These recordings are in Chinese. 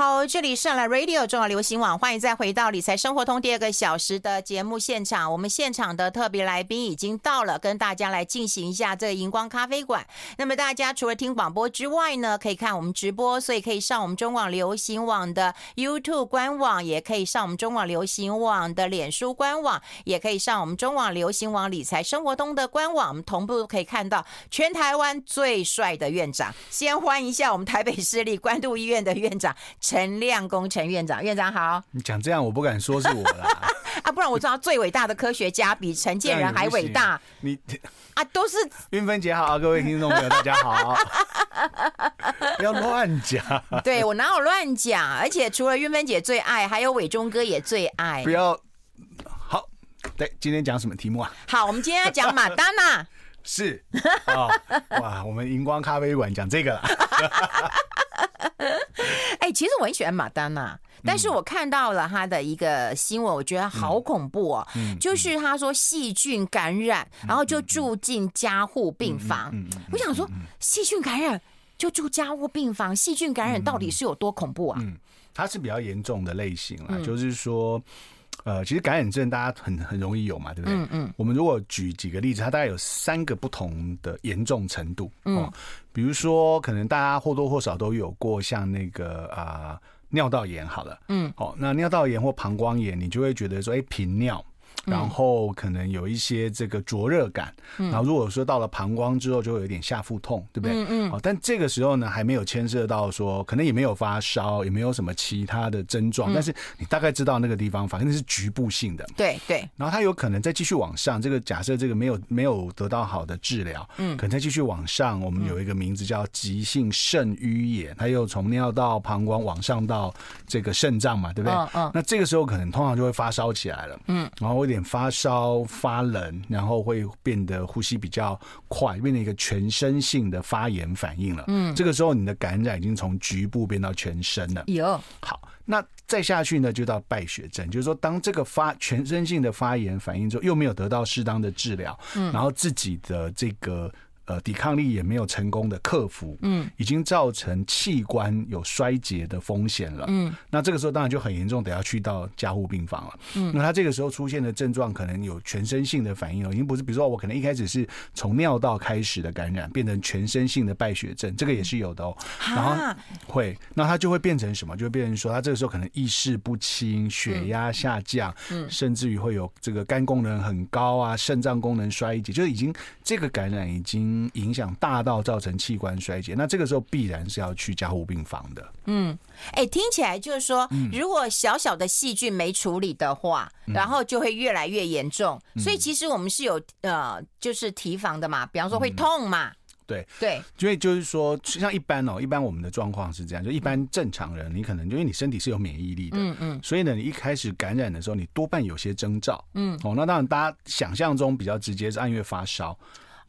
好，这里是来 Radio 中广流行网，欢迎再回到理财生活通第二个小时的节目现场。我们现场的特别来宾已经到了，跟大家来进行一下这个荧光咖啡馆。那么大家除了听广播之外呢，可以看我们直播，所以可以上我们中广流行网的 YouTube 官网，也可以上我们中广流行网的脸书官网，也可以上我们中广流行网理财生活通的官网。我们同步可以看到全台湾最帅的院长。先欢迎一下我们台北市立关渡医院的院长。陈亮功陈院长，院长好。你讲这样，我不敢说是我啦。啊，不然我知道最伟大的科学家比陈建仁还伟大。你啊，都是云芬姐好，各位听众朋友大家好。不要乱讲。对，我哪有乱讲？而且除了云芬姐最爱，还有伟忠哥也最爱。不要。好，对，今天讲什么题目啊？好，我们今天要讲马丹娜。是啊，哇，我们荧光咖啡馆讲这个了。哎、欸，其实我很喜欢马丹娜，但是我看到了他的一个新闻，我觉得好恐怖哦。就是他说细菌感染，然后就住进加护病房。我想说，细菌感染就住加护病房，细菌感染到底是有多恐怖啊？嗯，它是比较严重的类型啦，就是说。呃，其实感染症大家很很容易有嘛，对不对？嗯嗯。我们如果举几个例子，它大概有三个不同的严重程度。嗯。比如说，可能大家或多或少都有过像那个啊、呃、尿道炎，好了。嗯。哦，那尿道炎或膀胱炎，你就会觉得说，哎，频尿。然后可能有一些这个灼热感，然后如果说到了膀胱之后，就会有点下腹痛，对不对？嗯嗯。好，但这个时候呢，还没有牵涉到说，可能也没有发烧，也没有什么其他的症状，但是你大概知道那个地方，反正是局部性的。对对。然后它有可能再继续往上，这个假设这个没有没有得到好的治疗，嗯，可能再继续往上，我们有一个名字叫急性肾盂炎，它又从尿道、膀胱往上到这个肾脏嘛，对不对？嗯嗯。那这个时候可能通常就会发烧起来了，嗯，然后点发烧、发冷，然后会变得呼吸比较快，变成一个全身性的发炎反应了。嗯，这个时候你的感染已经从局部变到全身了。有好，那再下去呢，就到败血症，就是说，当这个发全身性的发炎反应之后，又没有得到适当的治疗，嗯，然后自己的这个。呃，抵抗力也没有成功的克服，嗯，已经造成器官有衰竭的风险了，嗯，那这个时候当然就很严重，得要去到加护病房了，嗯，那他这个时候出现的症状可能有全身性的反应了，已经不是，比如说我可能一开始是从尿道开始的感染，变成全身性的败血症，这个也是有的哦，然后会，那他就会变成什么？就会变成说他这个时候可能意识不清，血压下降，嗯，甚至于会有这个肝功能很高啊，肾脏功能衰竭，就是已经这个感染已经。影响大到造成器官衰竭，那这个时候必然是要去加护病房的。嗯，哎，听起来就是说，如果小小的细菌没处理的话，嗯、然后就会越来越严重。嗯、所以其实我们是有呃，就是提防的嘛，比方说会痛嘛。嗯、对。对，因为就是说，像一般哦，一般我们的状况是这样，就一般正常人，你可能因为你身体是有免疫力的，嗯嗯，所以呢，你一开始感染的时候，你多半有些征兆，嗯，哦，那当然大家想象中比较直接是按月发烧。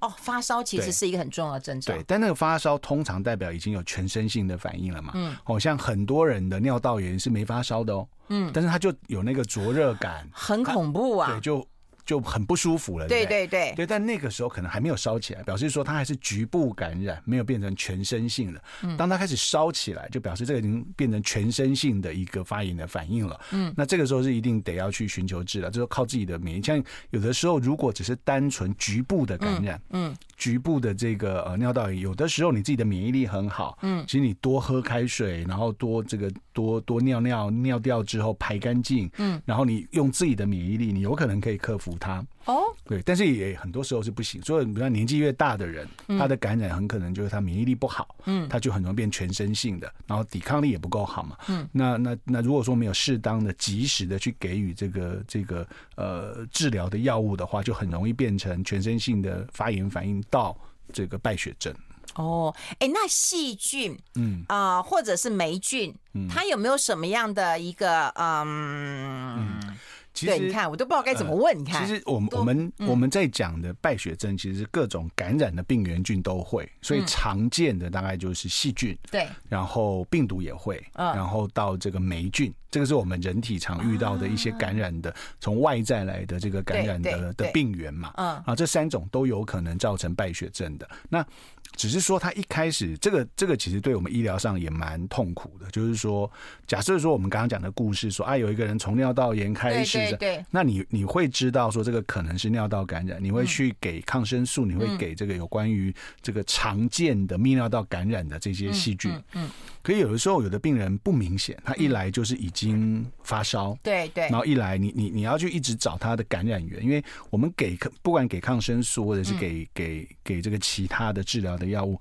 哦，发烧其实是一个很重要的症状。对，但那个发烧通常代表已经有全身性的反应了嘛。嗯。好像很多人的尿道炎是没发烧的哦。嗯。但是他就有那个灼热感，很恐怖啊。对，就。就很不舒服了，对对对对，但那个时候可能还没有烧起来，表示说它还是局部感染，没有变成全身性的。当它开始烧起来，就表示这个已经变成全身性的一个发炎的反应了。嗯，那这个时候是一定得要去寻求治疗，就是靠自己的免疫。像有的时候如果只是单纯局部的感染，嗯，局部的这个呃尿道炎，有的时候你自己的免疫力很好，嗯，其实你多喝开水，然后多这个多多尿尿尿掉之后排干净，嗯，然后你用自己的免疫力，你有可能可以克服它。哦，对，但是也很多时候是不行。所以，比如说年纪越大的人，他的感染很可能就是他免疫力不好，嗯，他就很容易变全身性的，然后抵抗力也不够好嘛，嗯，那那那如果说没有适当的、及时的去给予这个这个呃治疗的药物的话，就很容易变成全身性的发炎反应到这个败血症。哦，哎，那细菌，嗯啊、呃，或者是霉菌，嗯，它有没有什么样的一个嗯？嗯其实对，你看我都不知道该怎么问。你看，其实我们我们我们在讲的败血症，其实是各种感染的病原菌都会，所以常见的大概就是细菌，对，然后病毒也会，然后到这个霉菌，这个是我们人体常遇到的一些感染的从外在来的这个感染的的病原嘛，嗯，啊，这三种都有可能造成败血症的。那只是说他一开始这个这个其实对我们医疗上也蛮痛苦的，就是说，假设说我们刚刚讲的故事说啊，有一个人从尿道炎开始，对对对，那你你会知道说这个可能是尿道感染，你会去给抗生素，你会给这个有关于这个常见的泌尿道感染的这些细菌，嗯，可以有的时候有的病人不明显，他一来就是已经发烧，对对，然后一来你你你要去一直找他的感染源，因为我们给不管给抗生素或者是给给给这个其他的治疗的药物，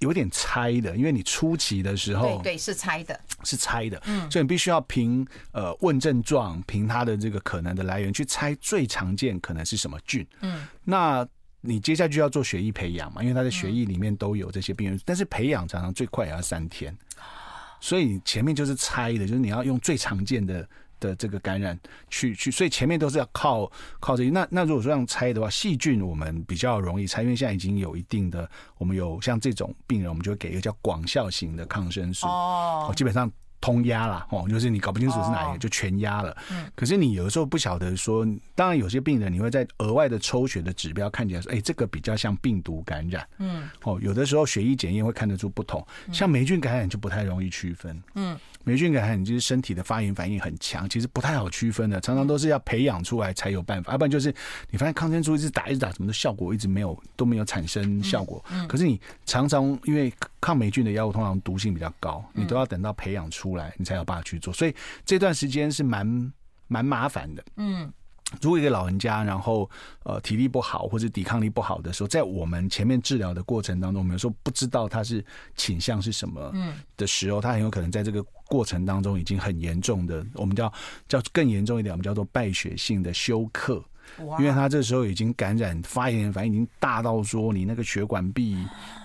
有点猜的，因为你初期的时候，对对是猜的，是猜的，嗯，所以你必须要凭呃问症状，凭它的这个可能的来源去猜最常见可能是什么菌，嗯，那你接下去要做血液培养嘛，因为他的血液里面都有这些病原，但是培养常常最快也要三天，所以前面就是猜的，就是你要用最常见的。的这个感染去去，所以前面都是要靠靠这些。那那如果说这样猜的话，细菌我们比较容易猜，因为现在已经有一定的，我们有像这种病人，我们就会给一个叫广效型的抗生素哦，基本上通压了哦，就是你搞不清楚是哪一个，就全压了。嗯，可是你有的时候不晓得说，当然有些病人你会在额外的抽血的指标看起来说，哎，这个比较像病毒感染。嗯，哦，有的时候血液检验会看得出不同，像霉菌感染就不太容易区分。嗯。霉菌感染，你就是身体的发炎反应很强，其实不太好区分的，常常都是要培养出来才有办法，要不然就是你发现抗生素一直打一直打，什么的效果一直没有都没有产生效果。可是你常常因为抗霉菌的药物通常毒性比较高，你都要等到培养出来，你才有办法去做，所以这段时间是蛮蛮麻烦的。嗯。如果一个老人家，然后呃体力不好或者抵抗力不好的时候，在我们前面治疗的过程当中，我们有时候不知道他是倾向是什么的时候，他很有可能在这个过程当中已经很严重的，我们叫叫更严重一点，我们叫做败血性的休克。因为他这时候已经感染发炎反应已经大到说你那个血管壁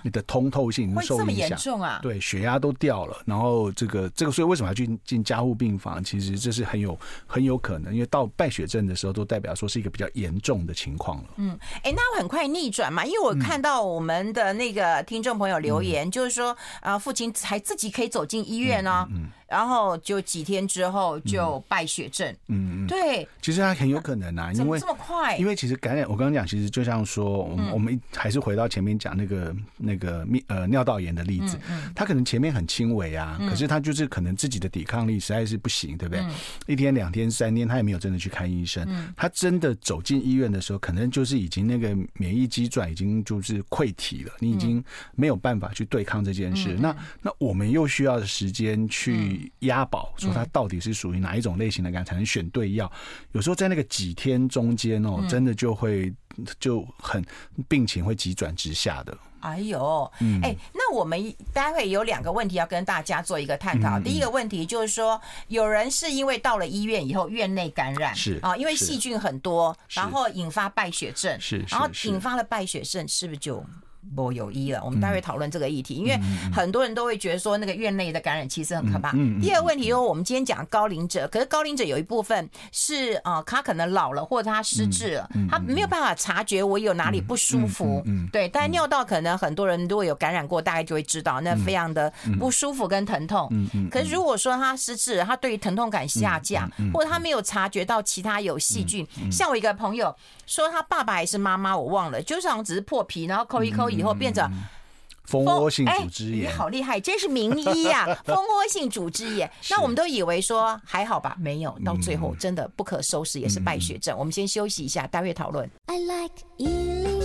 你的通透性已经受影响，这么严重啊？对，血压都掉了，然后这个这个，所以为什么要去进加护病房？其实这是很有很有可能，因为到败血症的时候，都代表说是一个比较严重的情况了。嗯，哎，那我很快逆转嘛？因为我看到我们的那个听众朋友留言，嗯、就是说啊，父亲还自己可以走进医院呢、哦。嗯。嗯然后就几天之后就败血症，嗯嗯，对，其实它很有可能啊，因为这么快？因为其实感染，我刚刚讲，其实就像说，我们我们还是回到前面讲那个那个呃尿道炎的例子，他可能前面很轻微啊，可是他就是可能自己的抵抗力实在是不行，对不对？一天两天三天，他也没有真的去看医生，他真的走进医院的时候，可能就是已经那个免疫机转已经就是溃体了，你已经没有办法去对抗这件事。那那我们又需要时间去。押宝说他到底是属于哪一种类型的感染，才能选对药。有时候在那个几天中间哦，真的就会就很病情会急转直下的。哎呦，哎，那我们待会有两个问题要跟大家做一个探讨。第一个问题就是说，有人是因为到了医院以后院内感染是啊，因为细菌很多，然后引发败血症是，然后引发了败血症，是不是就？不有医了，我们待会讨论这个议题，因为很多人都会觉得说那个院内的感染其实很可怕。第二个问题就是，我们今天讲高龄者，可是高龄者有一部分是啊，他可能老了或者他失智了，他没有办法察觉我有哪里不舒服。对，但尿道可能很多人如果有感染过，大概就会知道那非常的不舒服跟疼痛。可是如果说他失智了，他对于疼痛感下降，或者他没有察觉到其他有细菌，像我一个朋友说他爸爸还是妈妈，我忘了，就是好像只是破皮，然后抠一抠。以后变成蜂窝性组织炎，你好厉害，真是名医呀！蜂窝性组织炎，那我们都以为说还好吧，没有，到最后真的不可收拾，也是败血症。我们先休息一下，待会讨论。I like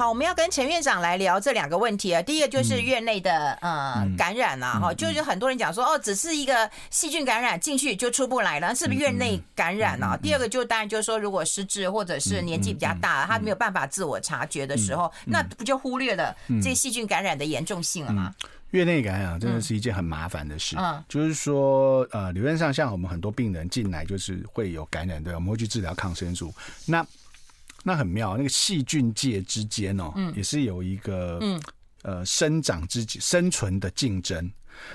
好，我们要跟陈院长来聊这两个问题啊。第一个就是院内的呃感染啊，哈，就是很多人讲说哦，只是一个细菌感染进去就出不来了，是不是院内感染啊？第二个就当然就是说，如果失智或者是年纪比较大，他没有办法自我察觉的时候，那不就忽略了这细菌感染的严重性了吗？院内感染真的是一件很麻烦的事。嗯，就是说呃，理论上像我们很多病人进来就是会有感染，对，我们会去治疗抗生素。那那很妙，那个细菌界之间哦，也是有一个呃生长之生存的竞争。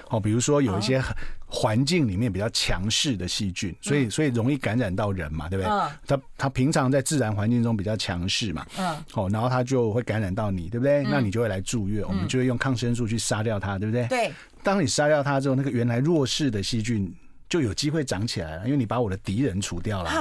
哦，比如说有一些环境里面比较强势的细菌，所以所以容易感染到人嘛，对不对？它它平常在自然环境中比较强势嘛，嗯，哦，然后它就会感染到你，对不对？那你就会来住院，我们就会用抗生素去杀掉它，对不对？对。当你杀掉它之后，那个原来弱势的细菌就有机会长起来了，因为你把我的敌人除掉了，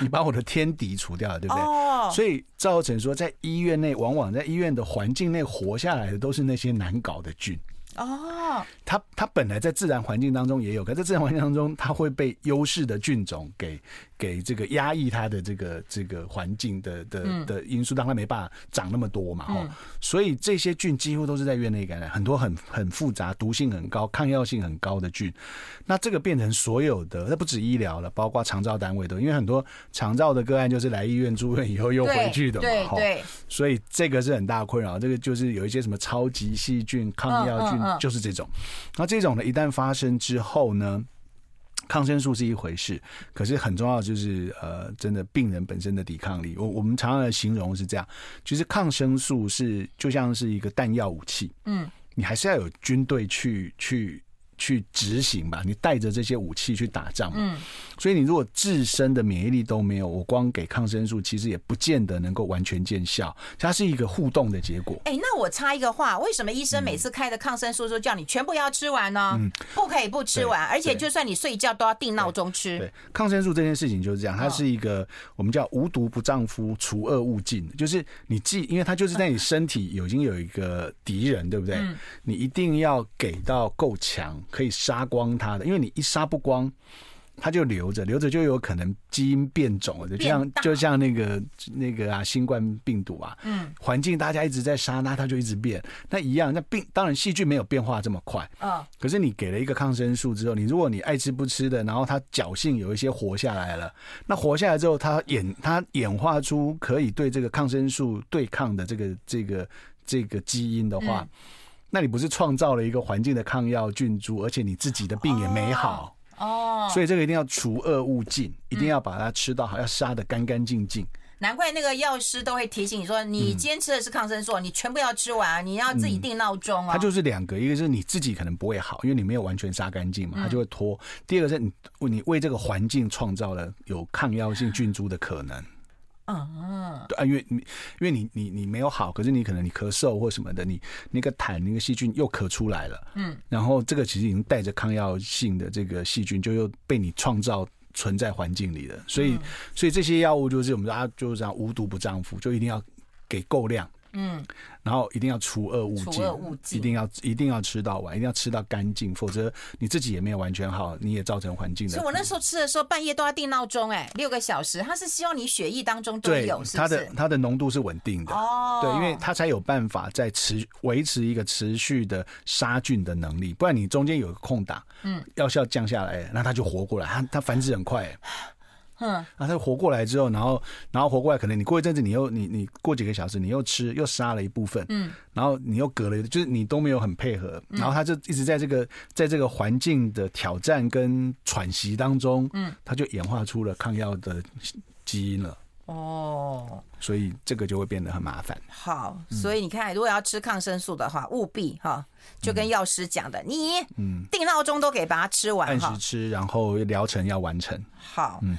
你把我的天敌除掉了，对不对？所以造成说，在医院内，往往在医院的环境内活下来的都是那些难搞的菌。哦，它它本来在自然环境当中也有，可在自然环境当中，它会被优势的菌种给给这个压抑它的这个这个环境的的的因素，让它没办法长那么多嘛。哦，所以这些菌几乎都是在院内感染，很多很很复杂、毒性很高、抗药性很高的菌。那这个变成所有的，那不止医疗了，包括长照单位都，因为很多长照的个案就是来医院住院以后又回去的嘛。对对。所以这个是很大困扰。这个就是有一些什么超级细菌、抗药菌。就是这种，那这种呢，一旦发生之后呢，抗生素是一回事，可是很重要就是呃，真的病人本身的抵抗力。我我们常常的形容是这样，其实抗生素是就像是一个弹药武器，嗯，你还是要有军队去去。去执行吧，你带着这些武器去打仗。嗯，所以你如果自身的免疫力都没有，我光给抗生素其实也不见得能够完全见效。它是一个互动的结果。哎，那我插一个话，为什么医生每次开的抗生素都叫你全部要吃完呢？嗯，不可以不吃完，而且就算你睡觉都要定闹钟吃。对，抗生素这件事情就是这样，它是一个我们叫无毒不丈夫，除恶务尽，就是你既因为它就是在你身体已经有一个敌人，对不对？你一定要给到够强。可以杀光它的，因为你一杀不光，它就留着，留着就有可能基因变种了，就像就像那个那个啊，新冠病毒啊，嗯，环境大家一直在杀，那它就一直变，那一样，那病当然细菌没有变化这么快，嗯，可是你给了一个抗生素之后，你如果你爱吃不吃的，然后它侥幸有一些活下来了，那活下来之后，它演它演化出可以对这个抗生素对抗的这个这个这个基因的话。嗯那你不是创造了一个环境的抗药菌株，而且你自己的病也没好哦，所以这个一定要除恶务尽，一定要把它吃到好，要杀的干干净净。难怪那个药师都会提醒你说，你今天吃的是抗生素，你全部要吃完，你要自己定闹钟啊。它就是两个，一个是你自己可能不会好，因为你没有完全杀干净嘛，它就会拖。第二个是你你为这个环境创造了有抗药性菌株的可能。嗯，对啊，因为你因为你你你没有好，可是你可能你咳嗽或什么的，你那个痰那个细菌又咳出来了，嗯，然后这个其实已经带着抗药性的这个细菌，就又被你创造存在环境里了，所以所以这些药物就是我们大家，就是这样无毒不丈夫，就一定要给够量。嗯，然后一定要除恶务尽，一定要一定要吃到完，一定要吃到干净，否则你自己也没有完全好，你也造成环境的。所以我那时候吃的时候，半夜都要定闹钟，哎，六个小时，它是希望你血液当中都有，是是？它的它的浓度是稳定的哦，对，因为它才有办法在持维持一个持续的杀菌的能力，不然你中间有个空档，嗯，药效降下来，那它就活过来，它它繁殖很快。嗯，啊，他活过来之后，然后，然后活过来，可能你过一阵子，你又你你过几个小时，你又吃又杀了一部分，嗯，然后你又隔了，就是你都没有很配合，然后他就一直在这个在这个环境的挑战跟喘息当中，嗯，他就演化出了抗药的基因了。哦，所以这个就会变得很麻烦。好，所以你看，如果要吃抗生素的话，务必哈，就跟药师讲的，你嗯，定闹钟都给把它吃完，按时吃，然后疗程要完成。好，嗯。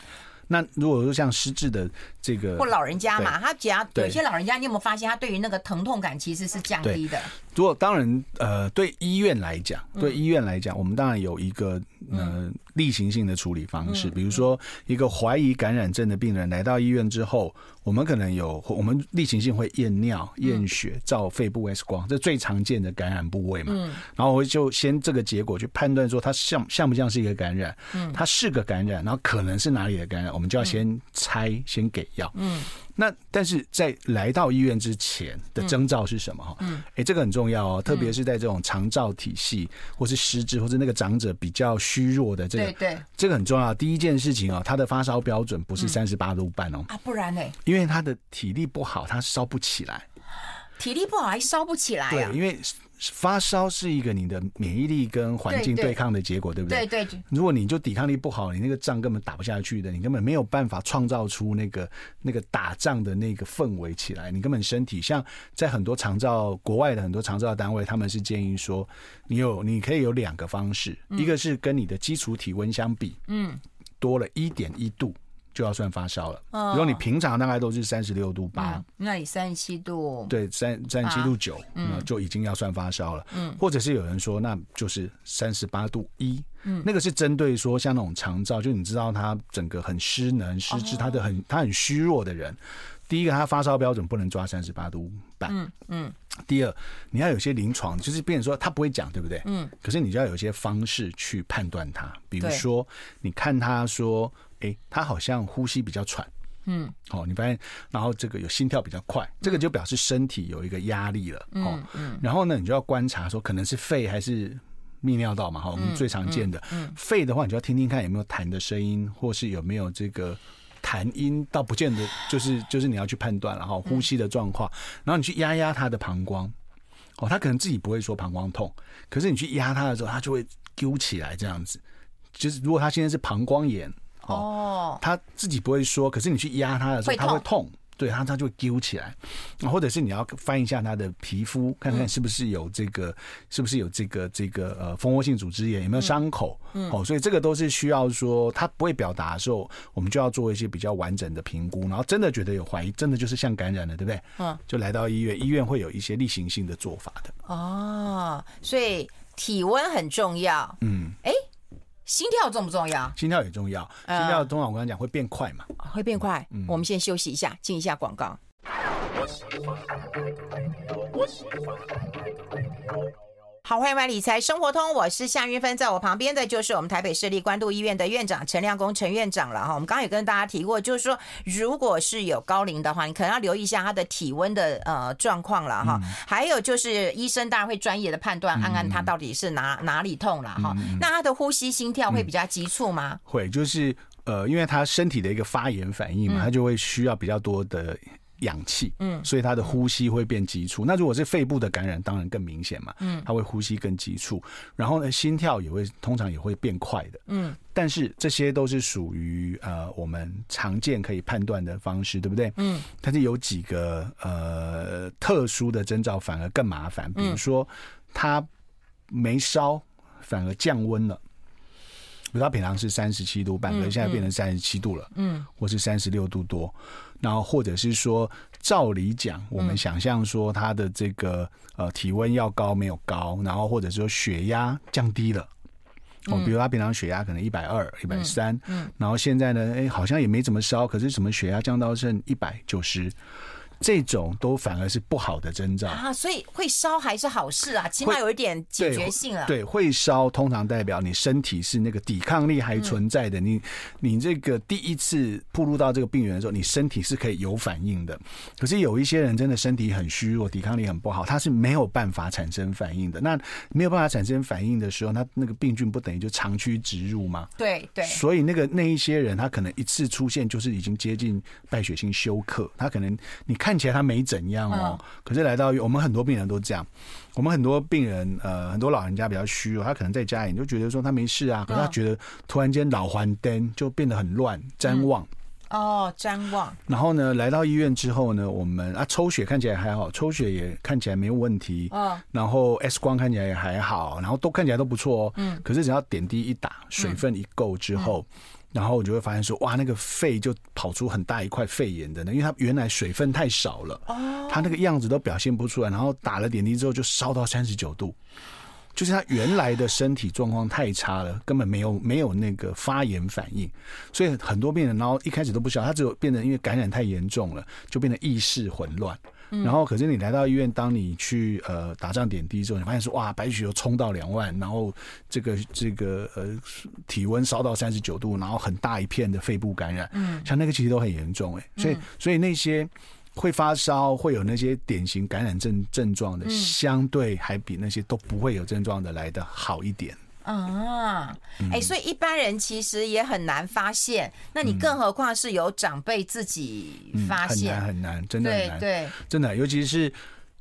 那如果说像失智的这个或老人家嘛，他只要有些老人家，你有没有发现他对于那个疼痛感其实是降低的？如果当然，呃，对医院来讲，对医院来讲，我们当然有一个呃例行性的处理方式，比如说一个怀疑感染症的病人来到医院之后，我们可能有我们例行性会验尿、验血、照肺部 X 光，这最常见的感染部位嘛。然后我就先这个结果去判断说它像像不像是一个感染，它是个感染，然后可能是哪里的感染，我们就要先猜，先给药。嗯。那但是在来到医院之前的征兆是什么？哈，嗯，哎，这个很重要哦，特别是在这种长照体系，或是失智，或是那个长者比较虚弱的这个，对对，这个很重要。第一件事情哦，他的发烧标准不是三十八度半哦，啊，不然呢？因为他的体力不好，他烧不起来，体力不好还烧不起来啊？对，因为。发烧是一个你的免疫力跟环境对抗的结果，对不对？对对。如果你就抵抗力不好，你那个仗根本打不下去的，你根本没有办法创造出那个那个打仗的那个氛围起来。你根本身体像在很多长照国外的很多长照单位，他们是建议说，你有你可以有两个方式，一个是跟你的基础体温相比，嗯，多了一点一度。就要算发烧了。如果你平常大概都是三十六度八，那你三十七度，对，三三十七度九，嗯，就已经要算发烧了。嗯，或者是有人说，那就是三十八度一，嗯，那个是针对说像那种肠燥，就你知道他整个很失能、失智，他的很他很虚弱的人。第一个，他发烧标准不能抓三十八度半。嗯嗯。第二，你要有些临床，就是变成说他不会讲，对不对？嗯。可是你就要有一些方式去判断他，比如说，你看他说，哎，他好像呼吸比较喘。嗯。哦，你发现，然后这个有心跳比较快，这个就表示身体有一个压力了。哦。嗯。然后呢，你就要观察说，可能是肺还是泌尿道嘛？哈，我们最常见的。嗯。肺的话，你就要听听看有没有痰的声音，或是有没有这个。痰音倒不见得就是就是你要去判断，然后呼吸的状况，然后你去压压他的膀胱，哦，他可能自己不会说膀胱痛，可是你去压他的时候，他就会揪起来这样子。就是如果他现在是膀胱炎，哦，他自己不会说，可是你去压他的时候，他会痛。对，它它就会揪起来，或者是你要翻一下它的皮肤，看看是不是有这个，嗯、是不是有这个这个呃蜂窝性组织炎，有没有伤口？嗯，哦，所以这个都是需要说，它不会表达的时候，我们就要做一些比较完整的评估，然后真的觉得有怀疑，真的就是像感染了，对不对？嗯，就来到医院，医院会有一些例行性的做法的。哦，所以体温很重要。嗯，哎。心跳重不重要？心跳也重要。心跳通常我刚才讲会变快嘛，会变快。嗯，我们先休息一下，进一下广告。好，欢迎来理财生活通，我是夏云芬，在我旁边的就是我们台北市立关渡医院的院长陈亮公陈院长了哈。我们刚刚也跟大家提过，就是说，如果是有高龄的话，你可能要留意一下他的体温的呃状况了哈。还有就是医生当然会专业的判断，看看他到底是哪哪里痛了哈。那他的呼吸心跳会比较急促吗？会，就是呃，因为他身体的一个发炎反应嘛，他就会需要比较多的。氧气，嗯，所以他的呼吸会变急促。那如果是肺部的感染，当然更明显嘛，嗯，他会呼吸更急促，然后呢，心跳也会通常也会变快的，嗯。但是这些都是属于呃我们常见可以判断的方式，对不对？嗯。但是有几个呃特殊的征兆反而更麻烦，比如说他没烧，反而降温了。比如他平常是三十七度半，可是现在变成三十七度了，嗯，或是三十六度多。然后，或者是说，照理讲，我们想象说他的这个呃体温要高没有高，然后或者说血压降低了，哦，比如他平常血压可能一百二、一百三，嗯，然后现在呢，哎，好像也没怎么烧，可是什么血压降到剩一百九十。这种都反而是不好的征兆啊，所以会烧还是好事啊，起码有一点解决性啊。对，会烧通常代表你身体是那个抵抗力还存在的。嗯、你你这个第一次暴露到这个病源的时候，你身体是可以有反应的。可是有一些人真的身体很虚弱，抵抗力很不好，他是没有办法产生反应的。那没有办法产生反应的时候，他那个病菌不等于就长驱直入吗？对对。所以那个那一些人，他可能一次出现就是已经接近败血性休克，他可能你看。看起来他没怎样哦，可是来到我们很多病人都这样，我们很多病人呃，很多老人家比较虚弱，他可能在家里就觉得说他没事啊，可是他觉得突然间老还灯就变得很乱，譫妄哦，瞻望。然后呢，来到医院之后呢，我们啊抽血看起来还好，抽血也看起来没有问题，然后 X 光看起来也还好，然后都看起来都不错哦，嗯，可是只要点滴一打，水分一够之后。然后我就会发现说，哇，那个肺就跑出很大一块肺炎的呢，因为它原来水分太少了，它那个样子都表现不出来。然后打了点滴之后就烧到三十九度，就是他原来的身体状况太差了，根本没有没有那个发炎反应，所以很多病人然后一开始都不晓得，他只有变得因为感染太严重了，就变得意识混乱。然后，可是你来到医院，当你去呃打仗点滴之后，你发现说哇，白血球冲到两万，然后这个这个呃体温烧到三十九度，然后很大一片的肺部感染，嗯，像那个其实都很严重哎，所以所以那些会发烧、会有那些典型感染症症状的，相对还比那些都不会有症状的来的好一点。啊，哎、欸，所以一般人其实也很难发现，那你更何况是有长辈自己发现，很难很难，真的很难，对，对。真的，尤其是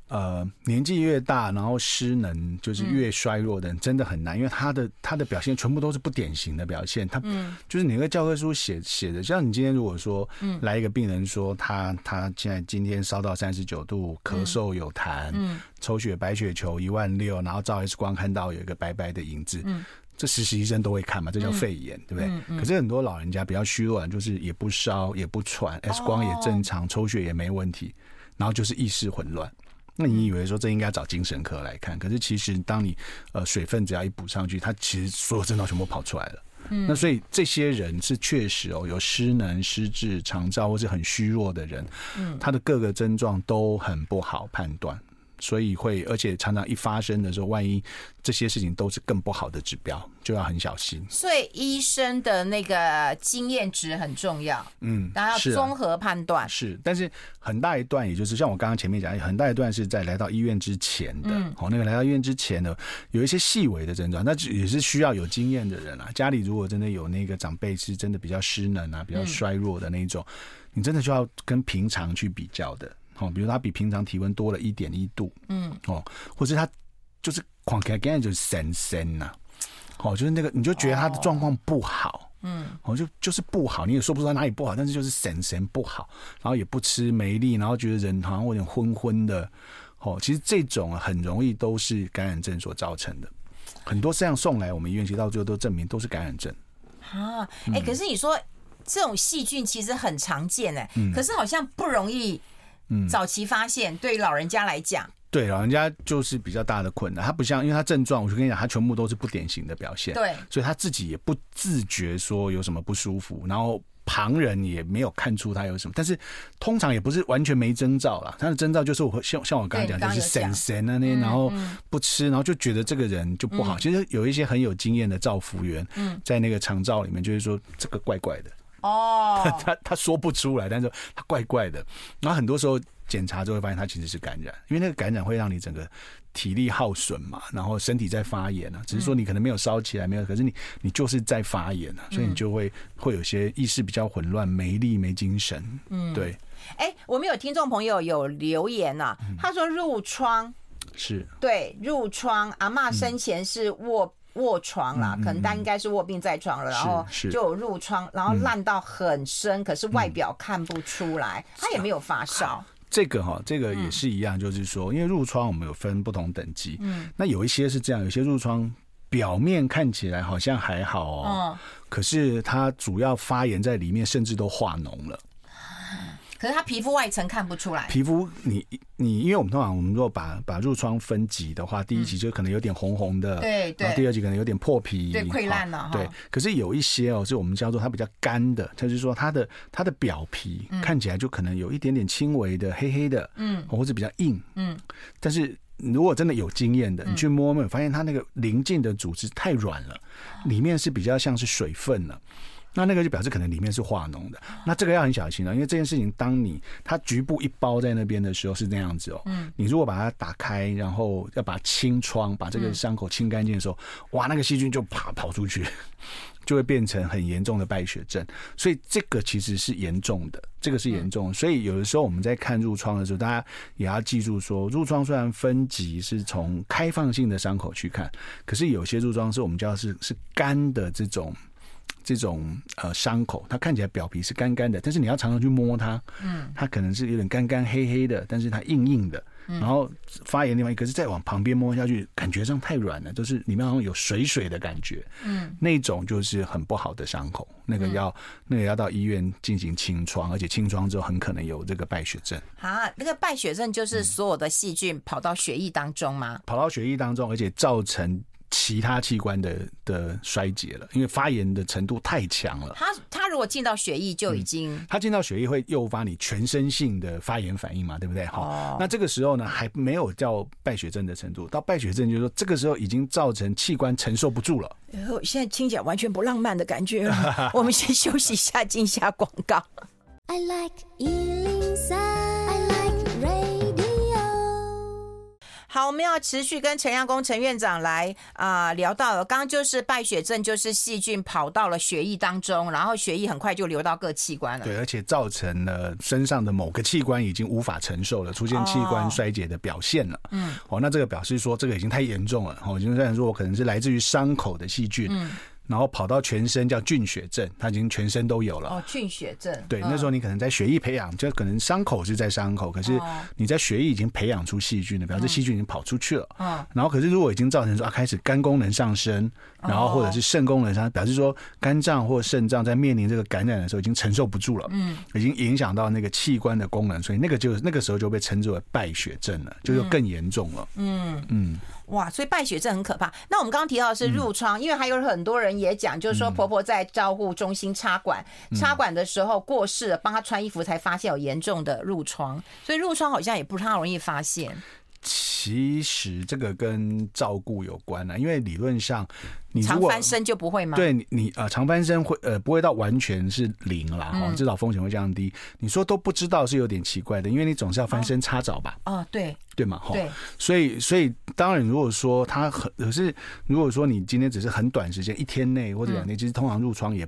呃，年纪越大，然后失能就是越衰弱的人，真的很难，因为他的他的表现全部都是不典型的表现。他就是你那个教科书写写的，像你今天如果说来一个病人说他他现在今天烧到三十九度，咳嗽有痰，抽血白血球一万六，然后照 X 光看到有一个白白的影子，这实习医生都会看嘛，这叫肺炎，对不对？可是很多老人家比较虚弱，就是也不烧也不喘，X 光也正常，抽血也没问题，然后就是意识混乱。那你以为说这应该找精神科来看，可是其实当你呃水分只要一补上去，它其实所有症状全部跑出来了。嗯，那所以这些人是确实哦有失能、失智、长照或是很虚弱的人，嗯，他的各个症状都很不好判断。所以会，而且常常一发生的时候，万一这些事情都是更不好的指标，就要很小心。所以医生的那个经验值很重要，嗯，然后要综合判断。是，但是很大一段，也就是像我刚刚前面讲，很大一段是在来到医院之前的。哦，那个来到医院之前的，有一些细微的症状，那也是需要有经验的人啊。家里如果真的有那个长辈是真的比较失能啊，比较衰弱的那种，你真的就要跟平常去比较的。哦，比如他比平常体温多了一点一度，嗯，哦，或者他就是狂开，干就是神神呐，哦，就是那个，你就觉得他的状况不好，嗯，哦，就就是不好，你也说不出来哪里不好，但是就是神神不好，然后也不吃没力，然后觉得人好像有点昏昏的，哦，其实这种很容易都是感染症所造成的，很多这样送来我们医院，其实到最后都证明都是感染症。啊，哎、欸，可是你说这种细菌其实很常见哎，嗯，可是好像不容易。嗯，早期发现对于老人家来讲，对老人家就是比较大的困难。他不像，因为他症状，我就跟你讲，他全部都是不典型的表现。对，所以他自己也不自觉说有什么不舒服，然后旁人也没有看出他有什么。但是通常也不是完全没征兆啦，他的征兆就是我像像我刚才讲，就是神神啊那，然后不吃，然后就觉得这个人就不好。其实有一些很有经验的照服员，嗯在那个长照里面，就是说这个怪怪的。哦，他他他说不出来，但是他怪怪的。然后很多时候检查就会发现他其实是感染，因为那个感染会让你整个体力耗损嘛，然后身体在发炎啊。只是说你可能没有烧起来，没有，可是你你就是在发炎啊，所以你就会会有些意识比较混乱，没力、没精神。嗯，对。哎，我们有听众朋友有留言呐，他说褥疮是对褥疮，阿嬷生前是卧。卧床啦，可能他应该是卧病在床了，然后就有褥疮，然后烂到很深，可是外表看不出来，他也没有发烧。这个哈，这个也是一样，就是说，因为褥疮我们有分不同等级，嗯，那有一些是这样，有些褥疮表面看起来好像还好哦，可是它主要发炎在里面，甚至都化脓了。可是他皮肤外层看不出来。皮肤，你你，因为我们通常我们如果把把褥疮分级的话，第一级就可能有点红红的，对对。然后第二级可能有点破皮，对，溃烂了。对，可是有一些哦，是我们叫做它比较干的，就是说它的它的表皮看起来就可能有一点点轻微的黑黑的，嗯，或者比较硬，嗯。但是如果真的有经验的，你去摸摸，发现它那个邻近的组织太软了，里面是比较像是水分了。那那个就表示可能里面是化脓的，那这个要很小心了，因为这件事情，当你它局部一包在那边的时候是那样子哦，嗯，你如果把它打开，然后要把清创，把这个伤口清干净的时候，哇，那个细菌就啪跑出去，就会变成很严重的败血症，所以这个其实是严重的，这个是严重的，所以有的时候我们在看褥疮的时候，大家也要记住说，褥疮虽然分级是从开放性的伤口去看，可是有些褥疮是我们叫是是干的这种。这种呃伤口，它看起来表皮是干干的，但是你要常常去摸它，嗯，它可能是有点干干黑黑的，但是它硬硬的，然后发炎的地方，可是再往旁边摸下去，感觉上太软了，就是里面好像有水水的感觉，嗯，那种就是很不好的伤口，那个要那个要到医院进行清创，而且清创之后很可能有这个败血症。啊，那个败血症就是所有的细菌跑到血液当中吗？跑到血液当中，而且造成。其他器官的的衰竭了，因为发炎的程度太强了。它它如果进到血液就已经，它进到血液会诱发你全身性的发炎反应嘛，对不对？好、哦，那这个时候呢还没有叫败血症的程度，到败血症就是说这个时候已经造成器官承受不住了。然后现在听起来完全不浪漫的感觉了。我们先休息一下，进下广告。I like 好，我们要持续跟陈阳公陈院长来啊、呃、聊到了，刚刚就是败血症，就是细菌跑到了血液当中，然后血液很快就流到各器官了。对，而且造成了身上的某个器官已经无法承受了，出现器官衰竭的表现了。嗯，哦，那这个表示说这个已经太严重了。哦，就像说我可能是来自于伤口的细菌。嗯。然后跑到全身叫菌血症，他已经全身都有了。哦，菌血症。对，那时候你可能在血液培养，就可能伤口是在伤口，可是你在血液已经培养出细菌了，表示细菌已经跑出去了。嗯。然后，可是如果已经造成说啊，开始肝功能上升，然后或者是肾功能上升，表示说肝脏或肾脏在面临这个感染的时候已经承受不住了。嗯。已经影响到那个器官的功能，所以那个就那个时候就被称之为败血症了，就又更严重了。嗯嗯。哇，所以败血症很可怕。那我们刚刚提到的是褥疮，嗯、因为还有很多人也讲，就是说婆婆在照护中心插管，嗯、插管的时候过世了，帮她穿衣服才发现有严重的褥疮，所以褥疮好像也不太容易发现。其实这个跟照顾有关啊，因为理论上你常翻身就不会吗？对，你呃常翻身会呃不会到完全是零啦，哈、嗯，至少风险会降低。你说都不知道是有点奇怪的，因为你总是要翻身擦澡吧？哦，哦，对，对嘛，哈，对，所以所以当然如果说他很可是如果说你今天只是很短时间一天内或者两天，其实通常褥疮也。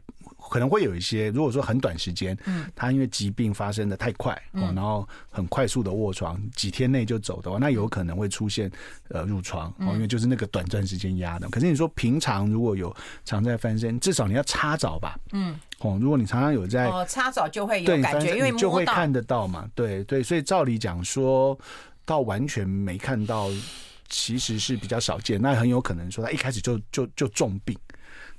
可能会有一些，如果说很短时间，嗯，他因为疾病发生的太快，哦，然后很快速的卧床，几天内就走的话，那有可能会出现呃褥疮，哦，因为就是那个短暂时间压的。可是你说平常如果有常在翻身，至少你要擦澡吧，嗯，哦，如果你常常有在哦擦澡就会有感觉，因为就会看得到嘛，对对，所以照理讲说到完全没看到，其实是比较少见，那很有可能说他一开始就就就重病。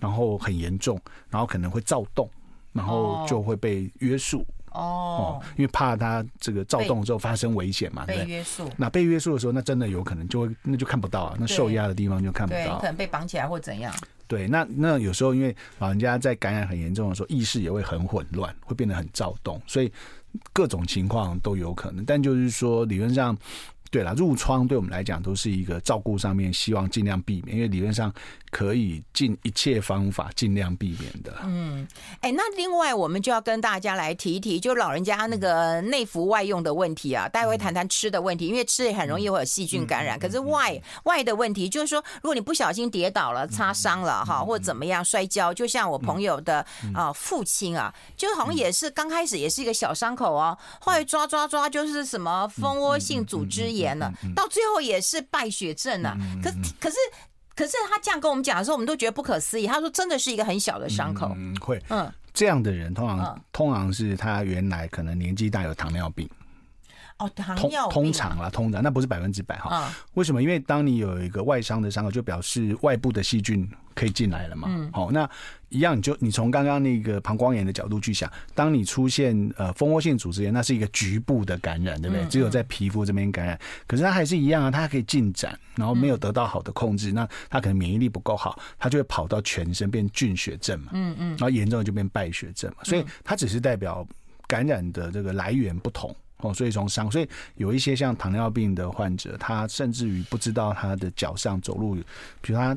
然后很严重，然后可能会躁动，然后就会被约束哦，因为怕他这个躁动之后发生危险嘛，对不对？被约束。那被约束的时候，那真的有可能就会那就看不到啊，那受压的地方就看不到，可能被绑起来或怎样。对，那那有时候因为老人家在感染很严重的时候，意识也会很混乱，会变得很躁动，所以各种情况都有可能。但就是说，理论上。对了，褥疮对我们来讲都是一个照顾上面，希望尽量避免，因为理论上可以尽一切方法尽量避免的。嗯，哎，那另外我们就要跟大家来提一提，就老人家那个内服外用的问题啊，待会谈谈吃的问题，因为吃也很容易会有细菌感染。可是外外的问题就是说，如果你不小心跌倒了、擦伤了哈，或者怎么样摔跤，就像我朋友的啊父亲啊，就好像也是刚开始也是一个小伤口哦，后来抓抓抓就是什么蜂窝性组织炎。了，到最后也是败血症啊！可可是可是他这样跟我们讲的时候，我们都觉得不可思议。他说真的是一个很小的伤口，嗯，会，嗯，这样的人通常通常是他原来可能年纪大有糖尿病。哦，糖尿病、啊、通，通常啦，通常那不是百分之百哈。嗯、为什么？因为当你有一个外伤的伤口，就表示外部的细菌可以进来了嘛。嗯。好，那一样，你就你从刚刚那个膀胱炎的角度去想，当你出现呃蜂窝性组织炎，那是一个局部的感染，对不对？嗯、只有在皮肤这边感染，可是它还是一样啊，它还可以进展，然后没有得到好的控制，嗯、那它可能免疫力不够好，它就会跑到全身变菌血症嘛。嗯嗯。然后严重的就变败血症嘛。所以它只是代表感染的这个来源不同。哦，所以从伤，所以有一些像糖尿病的患者，他甚至于不知道他的脚上走路，比如他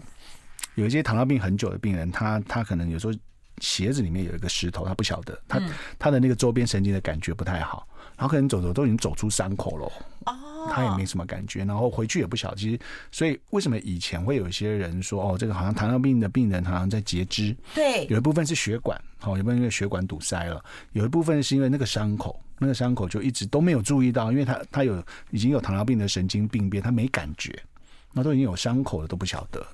有一些糖尿病很久的病人，他他可能有时候鞋子里面有一个石头，他不晓得，他他的那个周边神经的感觉不太好，然后可能走走都已经走出伤口了，哦，他也没什么感觉，然后回去也不晓得，其实所以为什么以前会有一些人说，哦，这个好像糖尿病的病人好像在截肢，对，有一部分是血管，哦，有一部分因为血管堵塞了，有一部分是因为那个伤口。那个伤口就一直都没有注意到，因为他他有已经有糖尿病的神经病变，他没感觉，那都已经有伤口了都不晓得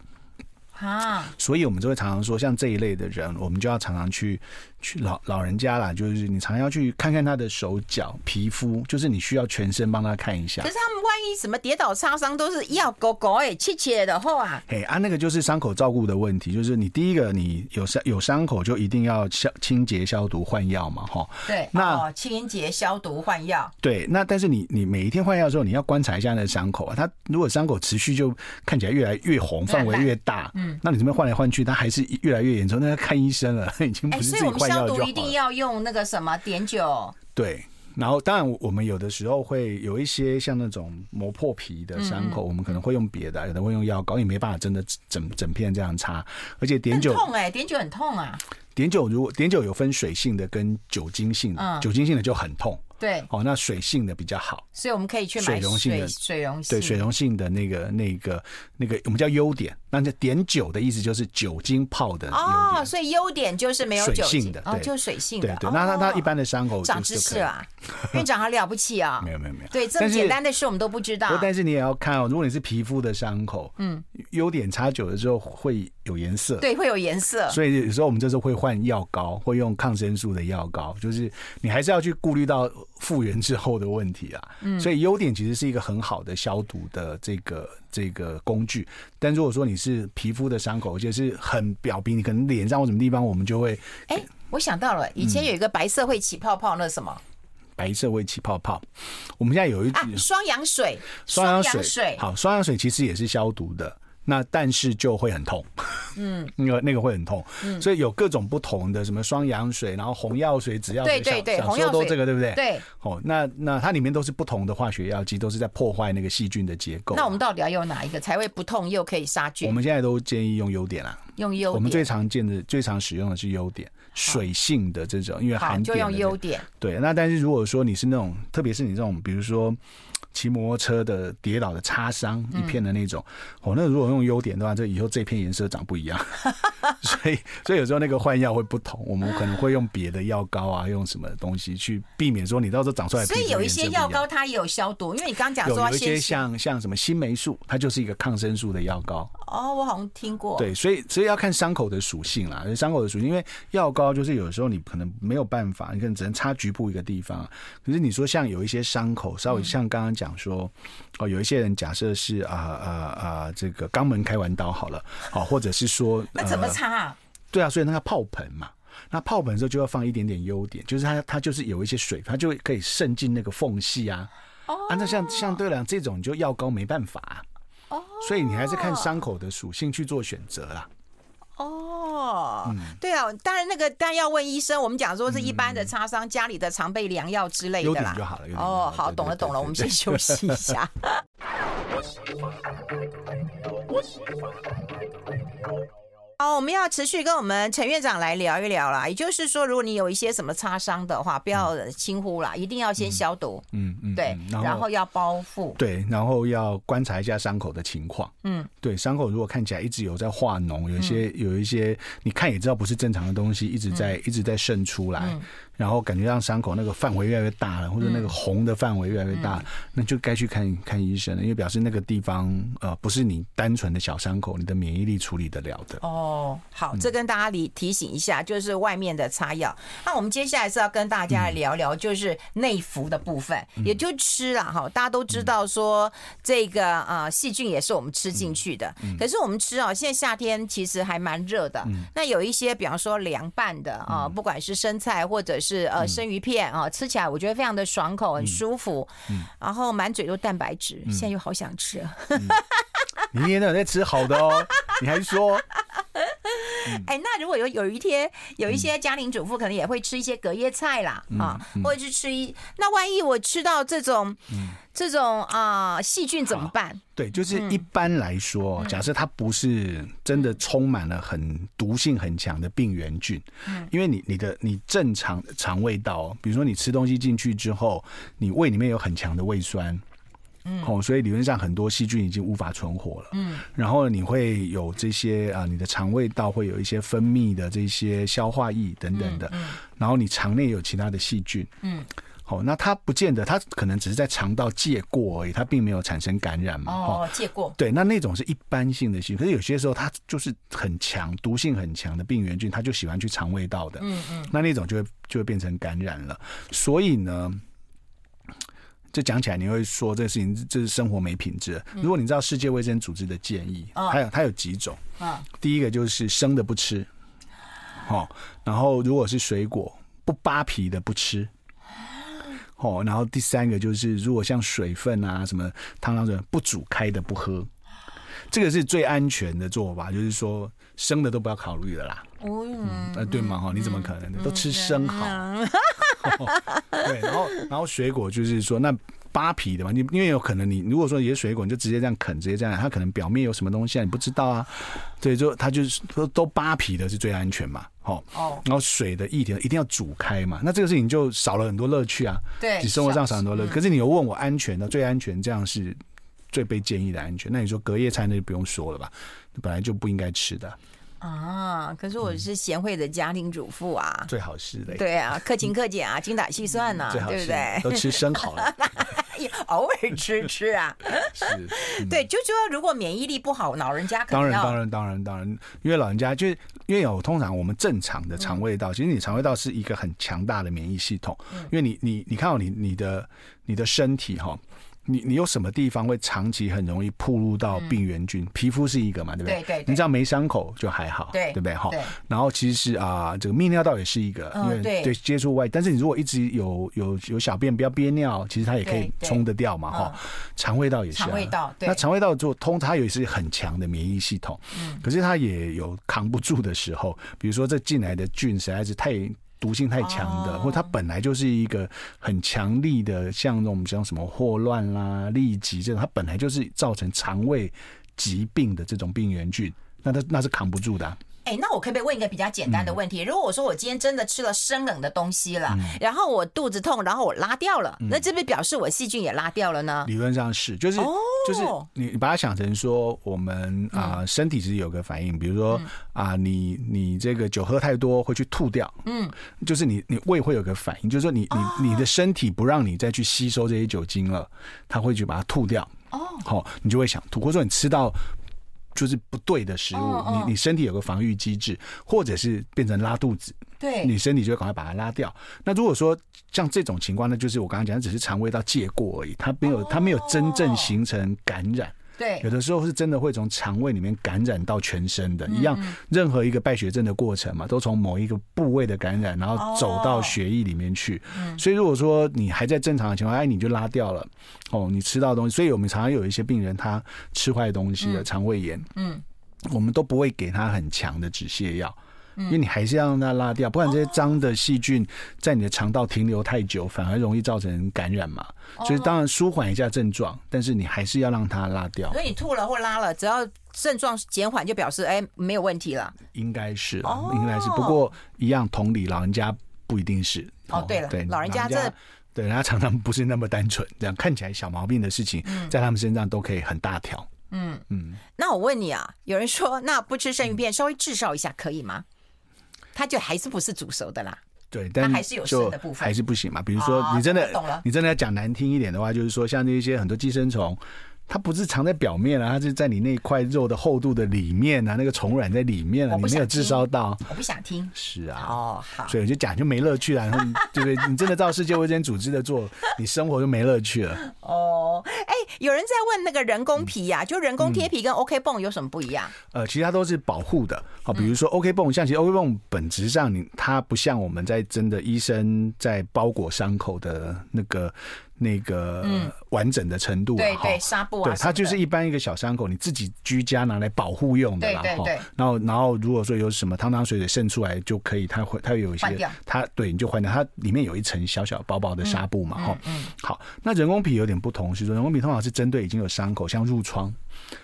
啊，所以我们就会常常说，像这一类的人，我们就要常常去。去老老人家啦，就是你常常要去看看他的手脚皮肤，就是你需要全身帮他看一下。可是他们万一什么跌倒擦伤，都是要狗狗哎，切切的后啊。嘿啊，那个就是伤口照顾的问题，就是你第一个你有伤有伤口就一定要消清洁消毒换药嘛，哈。对，那清洁消毒换药。对，那但是你你每一天换药的时候，你要观察一下那个伤口啊，它如果伤口持续就看起来越来越红，范围越大，嗯，那你这边换来换去，它还是越来越严重，那要看医生了，已经不是自己换。消毒一定要用那个什么碘酒。对，然后当然我们有的时候会有一些像那种磨破皮的伤口，嗯、我们可能会用别的，有的会用药膏，也没办法真的整整片这样擦。而且碘酒痛哎、欸，碘酒很痛啊。碘酒如果碘酒有分水性的跟酒精性的，嗯、酒精性的就很痛。对，哦，那水性的比较好，所以我们可以去买水溶性的水溶性。对水溶性的那个那个那个我们叫优点，那这碘酒的意思就是酒精泡的哦，所以优点就是没有酒精。的，哦，就是水性的，对对。那那它一般的伤口长知识啊，院长好了不起啊，没有没有没有，对这么简单的事我们都不知道。但是你也要看哦，如果你是皮肤的伤口，嗯，优点擦久了之后会有颜色，对，会有颜色。所以有时候我们这时候会换药膏，会用抗生素的药膏，就是你还是要去顾虑到复原之后的问题啊。嗯，所以优点其实是一个很好的消毒的这个这个工具。但如果说你是皮肤的伤口，而且是很表皮，你可能脸上或什么地方，我们就会。哎、欸，我想到了，以前有一个白色会起泡泡，那什么？白色会起泡泡。我们现在有一双氧水，双氧水，好，双氧水其实也是消毒的。那但是就会很痛，嗯，那个那个会很痛，嗯，所以有各种不同的什么双氧水，然后红药水、紫药水，对对对，红药水这个对不对？对，哦，那那它里面都是不同的化学药剂，都是在破坏那个细菌的结构。那我们到底要用哪一个才会不痛又可以杀菌？我们现在都建议用优点啦，用优碘。我们最常见的、最常使用的是优点，水性的这种，因为含碘就用优点。对，那但是如果说你是那种，特别是你这种，比如说。骑摩托车的跌倒的擦伤一片的那种，哦，那如果用优点的话，这以后这片颜色长不一样，所以所以有时候那个换药会不同，我们可能会用别的药膏啊，用什么东西去避免说你到时候长出来。所以有一些药膏它也有消毒，因为你刚刚讲说有一些像像什么新霉素，它就是一个抗生素的药膏。哦，我好像听过。对，所以所以要看伤口的属性啦，伤口的属性，因为药膏就是有时候你可能没有办法，你可能只能擦局部一个地方。可是你说像有一些伤口，稍微像刚刚讲说，哦，有一些人假设是啊啊啊，这个肛门开完刀好了，好，或者是说那怎么擦啊？对啊，所以那个泡盆嘛，那泡盆的时候就要放一点点优点，就是它它就是有一些水，它就可以渗进那个缝隙啊。哦，啊，那像像对了这种就药膏没办法。所以你还是看伤口的属性去做选择啦。哦，嗯，对啊，当然那个当然要问医生。我们讲说是一般的擦伤，家里的常备良药之类的啦。就好了。哦，好，懂了懂了，我们先休息一下。好，我们要持续跟我们陈院长来聊一聊啦。也就是说，如果你有一些什么擦伤的话，不要轻忽啦，一定要先消毒。嗯嗯，对，然后要包覆。对，然后要观察一下伤口的情况。嗯，对，伤口如果看起来一直有在化脓，有一些有一些，你看也知道不是正常的东西，一直在一直在渗出来。然后感觉让伤口那个范围越来越大了，或者那个红的范围越来越大，嗯、那就该去看看医生了，因为表示那个地方呃不是你单纯的小伤口，你的免疫力处理得了的。哦，好，这跟大家提提醒一下，就是外面的擦药。那我们接下来是要跟大家聊聊，就是内服的部分，嗯、也就吃了哈。大家都知道说这个啊细菌也是我们吃进去的，可是我们吃啊，现在夏天其实还蛮热的。嗯、那有一些比方说凉拌的啊，不管是生菜或者是是呃生鱼片啊，吃起来我觉得非常的爽口，很舒服，然后满嘴都蛋白质，现在又好想吃啊！你天天都在吃好的哦，你还说？哎，那如果有有一天有一些家庭主妇可能也会吃一些隔夜菜啦啊，或者是吃一那万一我吃到这种。这种啊细菌怎么办？对，就是一般来说，假设它不是真的充满了很毒性很强的病原菌，嗯，因为你你的你正常肠胃道，比如说你吃东西进去之后，你胃里面有很强的胃酸，嗯，哦，所以理论上很多细菌已经无法存活了，嗯，然后你会有这些啊，你的肠胃道会有一些分泌的这些消化液等等的，嗯，然后你肠内有其他的细菌，嗯。哦，那它不见得，它可能只是在肠道借过而已，它并没有产生感染嘛。哦，借过。对，那那种是一般性的细菌，可是有些时候它就是很强、毒性很强的病原菌，它就喜欢去肠胃道的。嗯嗯。那那种就会就会变成感染了。所以呢，这讲起来你会说这个事情这是生活没品质。如果你知道世界卫生组织的建议，它有它有几种。啊。第一个就是生的不吃。哦，然后如果是水果不扒皮的不吃。哦，然后第三个就是，如果像水分啊什么汤汤水不煮开的不喝，这个是最安全的做法，就是说生的都不要考虑了啦。嗯，呃，对吗？哈，你怎么可能的？都吃生蚝。对，然后然后水果就是说，那扒皮的嘛，你因为有可能你如果说有些水果，你就直接这样啃，直接这样，它可能表面有什么东西啊，你不知道啊。对，就它就是都都扒皮的是最安全嘛，哦，然后水的一点一定要煮开嘛，那这个事情就少了很多乐趣啊。对，你生活上少很多乐趣。可是你又问我安全的最安全，这样是最被建议的安全。那你说隔夜菜那就不用说了吧，本来就不应该吃的。啊！可是我是贤惠的家庭主妇啊，嗯、最好是的。对啊，克勤克俭啊，精打细算呐、啊，对不对？都吃生蚝了，偶尔吃吃啊。是，嗯、对，就说如果免疫力不好，老人家可能当然当然当然当然，因为老人家就因为有通常我们正常的肠胃道，嗯、其实你肠胃道是一个很强大的免疫系统，嗯、因为你你你看到你你的你的身体哈。你你有什么地方会长期很容易暴露到病原菌？皮肤是一个嘛，对不对？对对。你只要没伤口就还好，对对不对？哈。然后其实是啊，这个泌尿道也是一个，因为对接触外。但是你如果一直有有有小便不要憋尿，其实它也可以冲得掉嘛，哈。肠胃道也是。肠胃道。那肠胃道就通，它也是很强的免疫系统，嗯。可是它也有扛不住的时候，比如说这进来的菌实在是太。毒性太强的，或它本来就是一个很强力的，像那种像什么霍乱啦、痢疾这种，它本来就是造成肠胃疾病的这种病原菌，那它那是扛不住的啊。哎，那我可不可以问一个比较简单的问题？如果我说我今天真的吃了生冷的东西了，然后我肚子痛，然后我拉掉了，那这不表示我细菌也拉掉了呢？理论上是，就是就是你你把它想成说，我们啊身体其实有个反应，比如说啊你你这个酒喝太多会去吐掉，嗯，就是你你胃会有个反应，就是说你你你的身体不让你再去吸收这些酒精了，它会去把它吐掉，哦，好，你就会想吐，或者说你吃到。就是不对的食物，你你身体有个防御机制，或者是变成拉肚子，对，你身体就会赶快把它拉掉。那如果说像这种情况呢，就是我刚刚讲，只是肠胃道借过而已，它没有它没有真正形成感染。对，有的时候是真的会从肠胃里面感染到全身的，一样，任何一个败血症的过程嘛，都从某一个部位的感染，然后走到血液里面去。所以如果说你还在正常的情况下，哎，你就拉掉了，哦，你吃到东西，所以我们常常有一些病人他吃坏东西的肠胃炎，嗯，我们都不会给他很强的止泻药。因为你还是要让它拉掉，不然这些脏的细菌在你的肠道停留太久，反而容易造成感染嘛。所以当然舒缓一下症状，但是你还是要让它拉掉。所以你吐了或拉了，只要症状减缓，就表示哎没有问题了。应该是，应该是。不过一样同理，老人家不一定是。哦，对了，对，老人家这对人家常常不是那么单纯，这样看起来小毛病的事情，在他们身上都可以很大条。嗯嗯。那我问你啊，有人说那不吃生鱼片，稍微炙烧一下可以吗？它就还是不是煮熟的啦，对，但还是有生的部分，还是不行嘛。比如说，你真的，你真的要讲难听一点的话，就是说，像那些很多寄生虫。它不是藏在表面啊，它是在你那块肉的厚度的里面啊，那个虫卵在里面啊，你没有炙烧到。我不想听。是啊。哦，好。所以我就讲就没乐趣了，然后对不对？你真的照世界卫生组织的做，你生活就没乐趣了。哦，哎，有人在问那个人工皮呀，就人工贴皮跟 OK 泵有什么不一样？呃，其实它都是保护的。好，比如说 OK 泵，像其实 OK 泵本质上你它不像我们在真的医生在包裹伤口的那个。那个完整的程度，对对，纱布啊，对，它就是一般一个小伤口，你自己居家拿来保护用的啦，哈。然后，然后如果说有什么汤汤水水渗出来，就可以，它会，它有一些，它对，你就换掉，它里面有一层小小薄薄的纱布嘛，哈。嗯。好，那人工皮有点不同，是说人工皮通常是针对已经有伤口，像褥疮，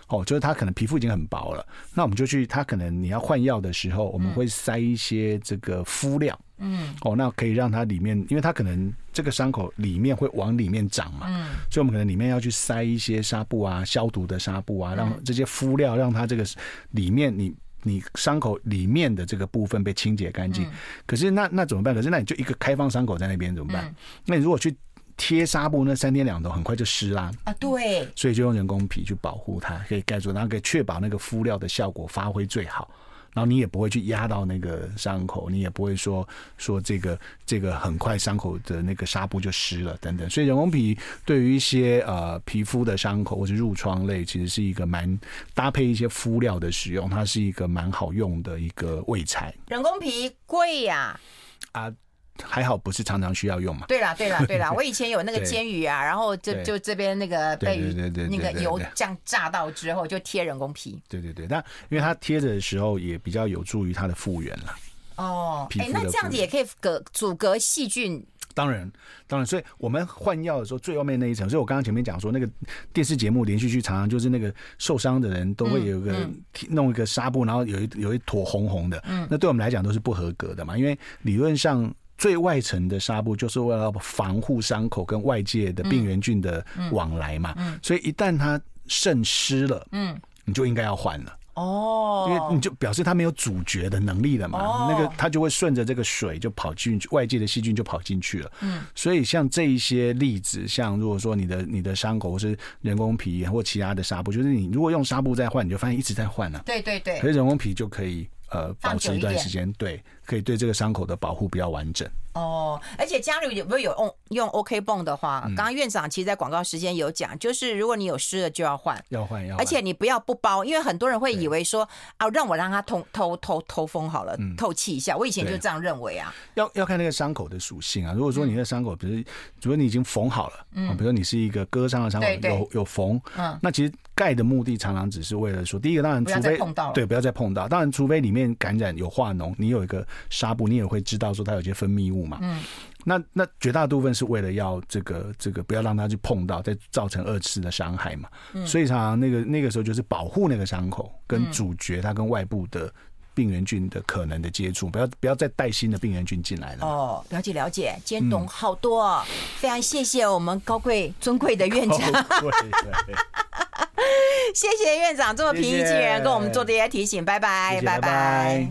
哦，就是它可能皮肤已经很薄了，那我们就去，它可能你要换药的时候，我们会塞一些这个敷料。嗯，哦，那可以让它里面，因为它可能这个伤口里面会往里面长嘛，嗯，所以我们可能里面要去塞一些纱布啊，消毒的纱布啊，让这些敷料让它这个里面你你伤口里面的这个部分被清洁干净。嗯、可是那那怎么办？可是那你就一个开放伤口在那边怎么办？嗯、那你如果去贴纱布，那三天两头很快就湿啦啊，对，所以就用人工皮去保护它，可以盖住，然后可以确保那个敷料的效果发挥最好。然后你也不会去压到那个伤口，你也不会说说这个这个很快伤口的那个纱布就湿了等等。所以人工皮对于一些呃皮肤的伤口或是褥疮类，其实是一个蛮搭配一些敷料的使用，它是一个蛮好用的一个卫材。人工皮贵呀？啊。还好不是常常需要用嘛？对啦，对啦，对啦。我以前有那个煎鱼啊，然后就就这边那个被那个油这样炸到之后，就贴人工皮。对对对，那因为它贴着的时候也比较有助于它的复原了。哦，哎，那这样子也可以隔阻隔细菌当然，当然，所以我们换药的时候最后面那一层，所以我刚刚前面讲说，那个电视节目连续剧常常就是那个受伤的人都会有一个弄一个纱布，然后有一有一坨红红的，嗯那对我们来讲都是不合格的嘛，因为理论上最外层的纱布就是为了防护伤口跟外界的病原菌的往来嘛，所以一旦它渗湿了，嗯，你就应该要换了。哦，因为你就表示它没有阻绝的能力了嘛，那个它就会顺着这个水就跑进去，外界的细菌就跑进去了。嗯，所以像这一些例子，像如果说你的你的伤口或是人工皮或其他的纱布，就是你如果用纱布再换，你就发现一直在换了。对对对，可是人工皮就可以呃保持一段时间，对，可以对这个伤口的保护比较完整。哦，而且家里有没有用用 OK 泵的话，刚刚院长其实，在广告时间有讲，就是如果你有湿了就要换，要换要，而且你不要不包，因为很多人会以为说啊，让我让它通透透透风好了，透气一下。我以前就这样认为啊。要要看那个伤口的属性啊。如果说你的伤口，比如如果你已经缝好了，嗯，比如说你是一个割伤的伤口，有有缝，嗯，那其实盖的目的常常只是为了说，第一个当然除非碰到，对，不要再碰到。当然，除非里面感染有化脓，你有一个纱布，你也会知道说它有些分泌物嘛，嗯。那那绝大部分是为了要这个这个不要让它去碰到，再造成二次的伤害嘛。嗯、所以常常那个那个时候就是保护那个伤口，跟主角它跟外部的病原菌的可能的接触，不要不要再带新的病原菌进来了。哦，了解了解，今天懂好多，哦，嗯、非常谢谢我们高贵尊贵的院长。谢谢院长这么平易近人，跟我们做这些提醒。拜拜。拜拜。